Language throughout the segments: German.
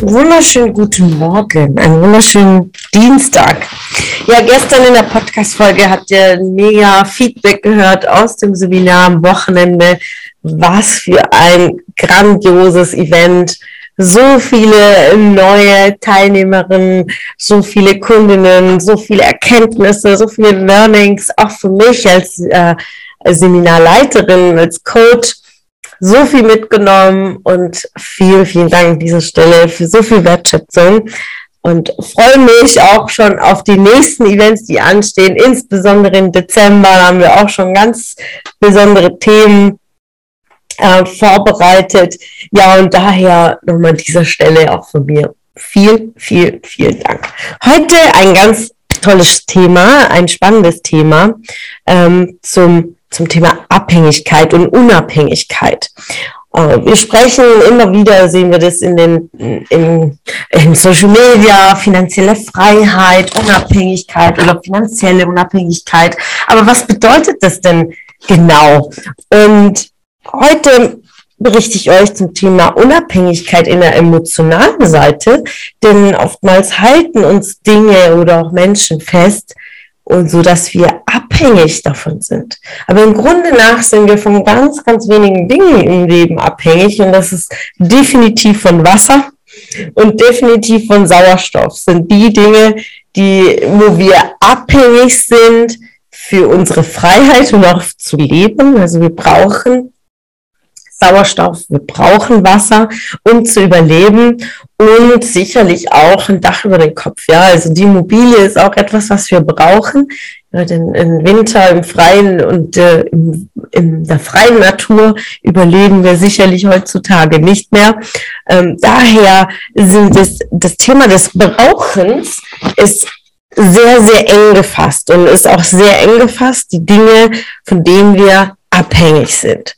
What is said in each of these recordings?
Wunderschönen guten Morgen, einen wunderschönen Dienstag. Ja, gestern in der Podcast-Folge habt ihr mega Feedback gehört aus dem Seminar am Wochenende. Was für ein grandioses Event. So viele neue Teilnehmerinnen, so viele Kundinnen, so viele Erkenntnisse, so viele Learnings, auch für mich als äh, Seminarleiterin, als Coach so viel mitgenommen und vielen, vielen Dank an dieser Stelle für so viel Wertschätzung und freue mich auch schon auf die nächsten Events, die anstehen. Insbesondere im Dezember haben wir auch schon ganz besondere Themen äh, vorbereitet. Ja, und daher nochmal an dieser Stelle auch von mir viel, viel, vielen Dank. Heute ein ganz tolles Thema, ein spannendes Thema ähm, zum zum Thema Abhängigkeit und Unabhängigkeit. Äh, wir sprechen immer wieder, sehen wir das in den in, in Social Media, finanzielle Freiheit, Unabhängigkeit oder finanzielle Unabhängigkeit. Aber was bedeutet das denn genau? Und heute berichte ich euch zum Thema Unabhängigkeit in der emotionalen Seite, denn oftmals halten uns Dinge oder auch Menschen fest, und so dass wir abhängig davon sind. Aber im Grunde nach sind wir von ganz, ganz wenigen Dingen im Leben abhängig und das ist definitiv von Wasser und definitiv von Sauerstoff. Sind die Dinge, die, wo wir abhängig sind für unsere Freiheit und auch zu leben. Also wir brauchen Sauerstoff, wir brauchen Wasser, um zu überleben und sicherlich auch ein Dach über den Kopf. Ja, also die Immobilie ist auch etwas, was wir brauchen. Im Winter im Freien und äh, in der freien Natur überleben wir sicherlich heutzutage nicht mehr. Ähm, daher sind es, das Thema des Brauchens ist sehr, sehr eng gefasst und ist auch sehr eng gefasst, die Dinge, von denen wir abhängig sind.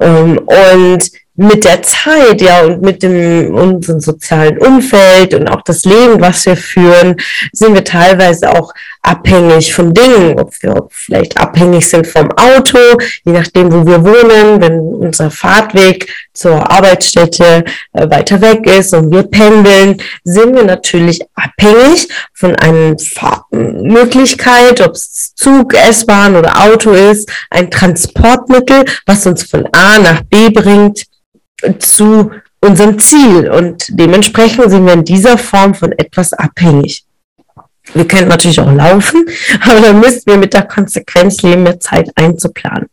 Ähm, und mit der Zeit, ja, und mit dem unserem sozialen Umfeld und auch das Leben, was wir führen, sind wir teilweise auch abhängig von Dingen, ob wir vielleicht abhängig sind vom Auto, je nachdem, wo wir wohnen, wenn unser Fahrtweg zur Arbeitsstätte äh, weiter weg ist und wir pendeln, sind wir natürlich abhängig von einer Fahrtmöglichkeit, ob es Zug, S-Bahn oder Auto ist, ein Transportmittel, was uns von A nach B bringt zu unserem Ziel. Und dementsprechend sind wir in dieser Form von etwas abhängig. Wir können natürlich auch laufen, aber dann müssen wir mit der Konsequenz leben, mehr Zeit einzuplanen.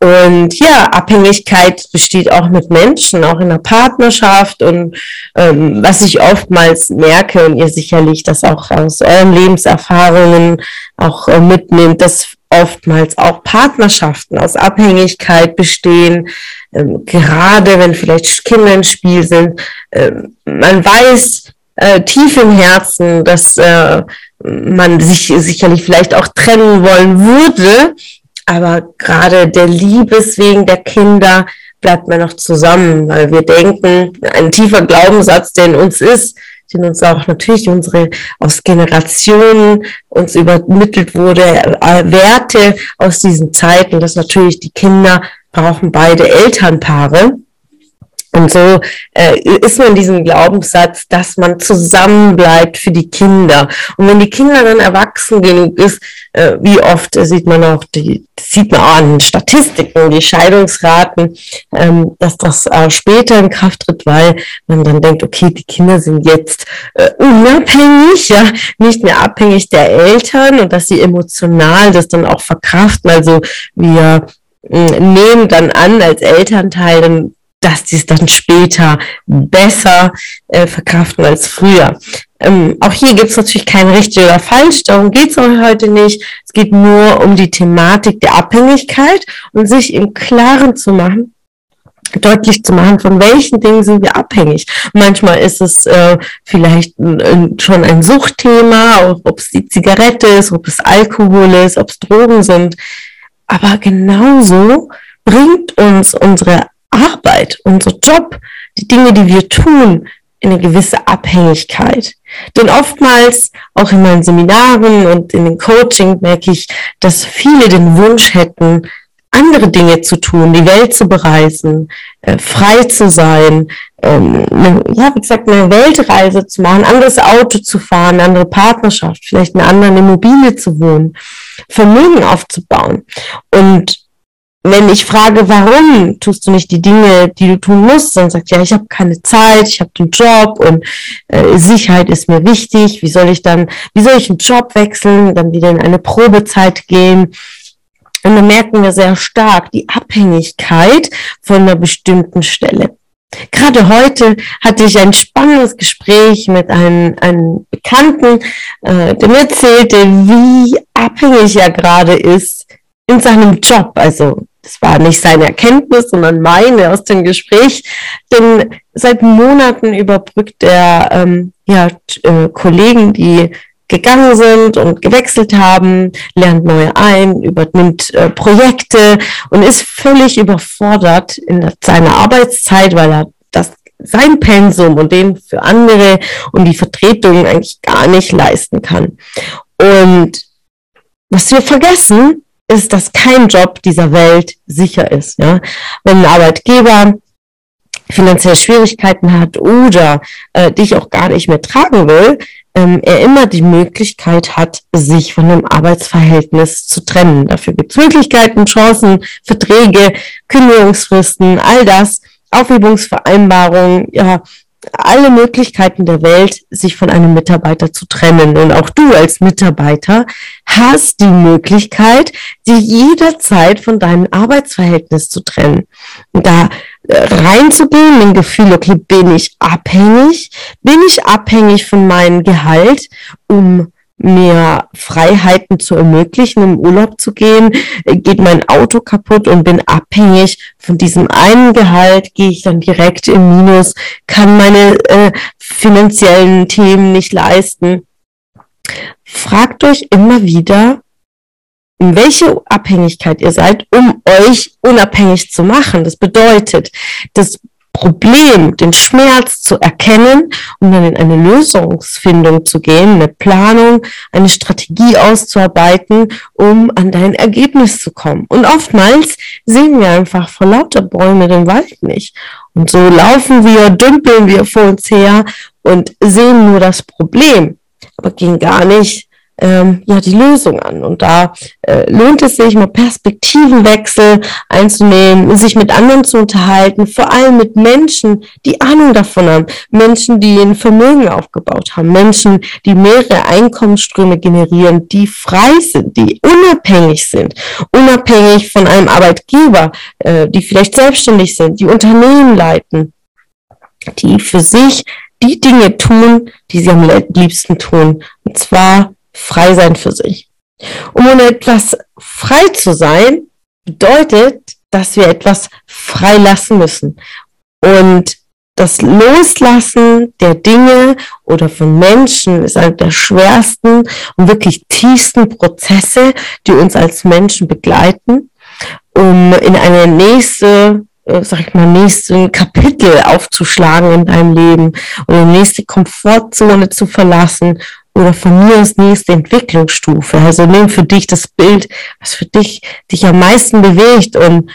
Und ja, Abhängigkeit besteht auch mit Menschen, auch in der Partnerschaft. Und ähm, was ich oftmals merke, und ihr sicherlich das auch aus euren Lebenserfahrungen auch äh, mitnehmt, dass oftmals auch Partnerschaften aus Abhängigkeit bestehen, ähm, gerade wenn vielleicht Kinder im Spiel sind. Ähm, man weiß äh, tief im Herzen, dass äh, man sich sicherlich vielleicht auch trennen wollen würde, aber gerade der Liebes wegen der Kinder bleibt man noch zusammen, weil wir denken, ein tiefer Glaubenssatz, der in uns ist, den uns auch natürlich unsere aus Generationen uns übermittelt wurde, äh, Werte aus diesen Zeiten, dass natürlich die Kinder brauchen beide Elternpaare. Und so äh, ist man in diesem Glaubenssatz, dass man zusammenbleibt für die Kinder. Und wenn die Kinder dann erwachsen genug ist, äh, wie oft äh, sieht man auch die, sieht man auch an Statistiken, die Scheidungsraten, ähm, dass das äh, später in Kraft tritt, weil man dann denkt, okay, die Kinder sind jetzt äh, unabhängig, ja, nicht mehr abhängig der Eltern und dass sie emotional das dann auch verkraften. Also wir äh, nehmen dann an als Elternteil dann dass die es dann später besser äh, verkraften als früher. Ähm, auch hier gibt es natürlich kein richtig oder falsch, darum geht es heute nicht. Es geht nur um die Thematik der Abhängigkeit und sich im Klaren zu machen, deutlich zu machen, von welchen Dingen sind wir abhängig. Manchmal ist es äh, vielleicht ein, schon ein Suchtthema, ob es die Zigarette ist, ob es Alkohol ist, ob es Drogen sind. Aber genauso bringt uns unsere Arbeit, unser Job, die Dinge, die wir tun, in eine gewisse Abhängigkeit. Denn oftmals, auch in meinen Seminaren und in den Coaching, merke ich, dass viele den Wunsch hätten, andere Dinge zu tun, die Welt zu bereisen, äh, frei zu sein, ähm, eine, ja, wie gesagt, eine Weltreise zu machen, anderes Auto zu fahren, eine andere Partnerschaft, vielleicht eine andere Immobilie zu wohnen, Vermögen aufzubauen. Und wenn ich frage, warum tust du nicht die Dinge, die du tun musst, dann sagt ja, ich habe keine Zeit, ich habe den Job und äh, Sicherheit ist mir wichtig. Wie soll ich dann, wie soll ich einen Job wechseln, dann wieder in eine Probezeit gehen? Und dann merken wir sehr stark die Abhängigkeit von einer bestimmten Stelle. Gerade heute hatte ich ein spannendes Gespräch mit einem, einem Bekannten, äh, der mir erzählte, wie abhängig er gerade ist in seinem Job. Also das war nicht seine Erkenntnis, sondern meine aus dem Gespräch. Denn seit Monaten überbrückt er ähm, ja, äh, Kollegen, die gegangen sind und gewechselt haben, lernt neue ein, übernimmt äh, Projekte und ist völlig überfordert in seiner Arbeitszeit, weil er das sein Pensum und den für andere und die Vertretung eigentlich gar nicht leisten kann. Und was wir vergessen, ist, dass kein Job dieser Welt sicher ist. Ja? Wenn ein Arbeitgeber finanzielle Schwierigkeiten hat oder äh, dich auch gar nicht mehr tragen will, ähm, er immer die Möglichkeit hat, sich von einem Arbeitsverhältnis zu trennen. Dafür gibt es Möglichkeiten, Chancen, Verträge, Kündigungsfristen, all das, Aufhebungsvereinbarungen, ja, alle Möglichkeiten der Welt, sich von einem Mitarbeiter zu trennen. Und auch du als Mitarbeiter hast die Möglichkeit, dich jederzeit von deinem Arbeitsverhältnis zu trennen. Und da äh, reinzugehen, dem Gefühl, okay, bin ich abhängig? Bin ich abhängig von meinem Gehalt, um mir Freiheiten zu ermöglichen, im Urlaub zu gehen, geht mein Auto kaputt und bin abhängig von diesem einen Gehalt, gehe ich dann direkt im Minus, kann meine äh, finanziellen Themen nicht leisten. Fragt euch immer wieder, in welche Abhängigkeit ihr seid, um euch unabhängig zu machen. Das bedeutet, das Problem, den Schmerz zu erkennen und dann in eine Lösungsfindung zu gehen, eine Planung, eine Strategie auszuarbeiten, um an dein Ergebnis zu kommen. Und oftmals sehen wir einfach vor lauter Bäume den Wald nicht. Und so laufen wir, dümpeln wir vor uns her und sehen nur das Problem, aber gehen gar nicht ähm, ja die Lösung an. Und da äh, lohnt es sich, mal Perspektivenwechsel einzunehmen, sich mit anderen zu unterhalten, vor allem mit Menschen, die Ahnung davon haben, Menschen, die ein Vermögen aufgebaut haben, Menschen, die mehrere Einkommensströme generieren, die frei sind, die unabhängig sind, unabhängig von einem Arbeitgeber, äh, die vielleicht selbstständig sind, die Unternehmen leiten, die für sich die Dinge tun, die sie am liebsten tun. Und zwar frei sein für sich. Um ohne etwas frei zu sein, bedeutet, dass wir etwas freilassen müssen. Und das Loslassen der Dinge oder von Menschen ist einer der schwersten und wirklich tiefsten Prozesse, die uns als Menschen begleiten, um in eine nächste, äh, sag ich mal, nächsten Kapitel aufzuschlagen in deinem Leben und die nächste Komfortzone zu verlassen oder von mir aus nächste Entwicklungsstufe. Also nimm für dich das Bild, was für dich dich am meisten bewegt und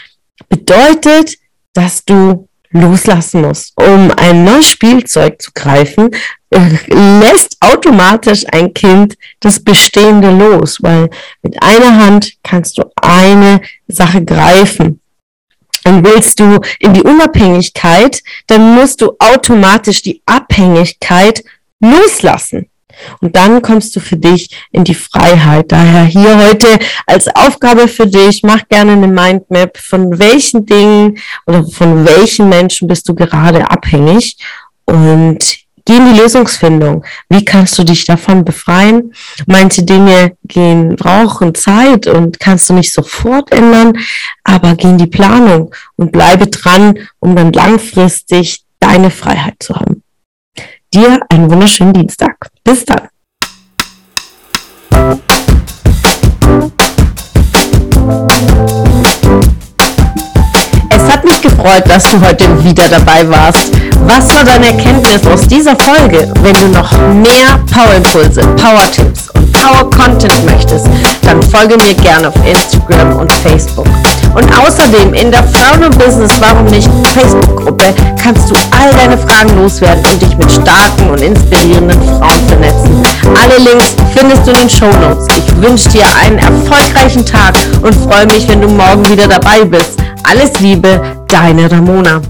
bedeutet, dass du loslassen musst. Um ein neues Spielzeug zu greifen, lässt automatisch ein Kind das Bestehende los, weil mit einer Hand kannst du eine Sache greifen. Und willst du in die Unabhängigkeit, dann musst du automatisch die Abhängigkeit loslassen. Und dann kommst du für dich in die Freiheit. Daher hier heute als Aufgabe für dich, mach gerne eine Mindmap, von welchen Dingen oder von welchen Menschen bist du gerade abhängig und geh in die Lösungsfindung. Wie kannst du dich davon befreien? Manche Dinge gehen, brauchen Zeit und kannst du nicht sofort ändern, aber geh in die Planung und bleibe dran, um dann langfristig deine Freiheit zu haben. Dir einen wunderschönen Dienstag. Bis dann. Es hat mich gefreut, dass du heute wieder dabei warst. Was war deine Erkenntnis aus dieser Folge? Wenn du noch mehr Power-Impulse, Power-Tipps und Power-Content möchtest, dann folge mir gerne auf Instagram und Facebook. Und außerdem in der Frauen Business Warum nicht Facebook-Gruppe kannst du all deine Fragen loswerden und dich mit starken und inspirierenden Frauen vernetzen. Alle Links findest du in den Show Notes. Ich wünsche dir einen erfolgreichen Tag und freue mich, wenn du morgen wieder dabei bist. Alles Liebe, deine Ramona.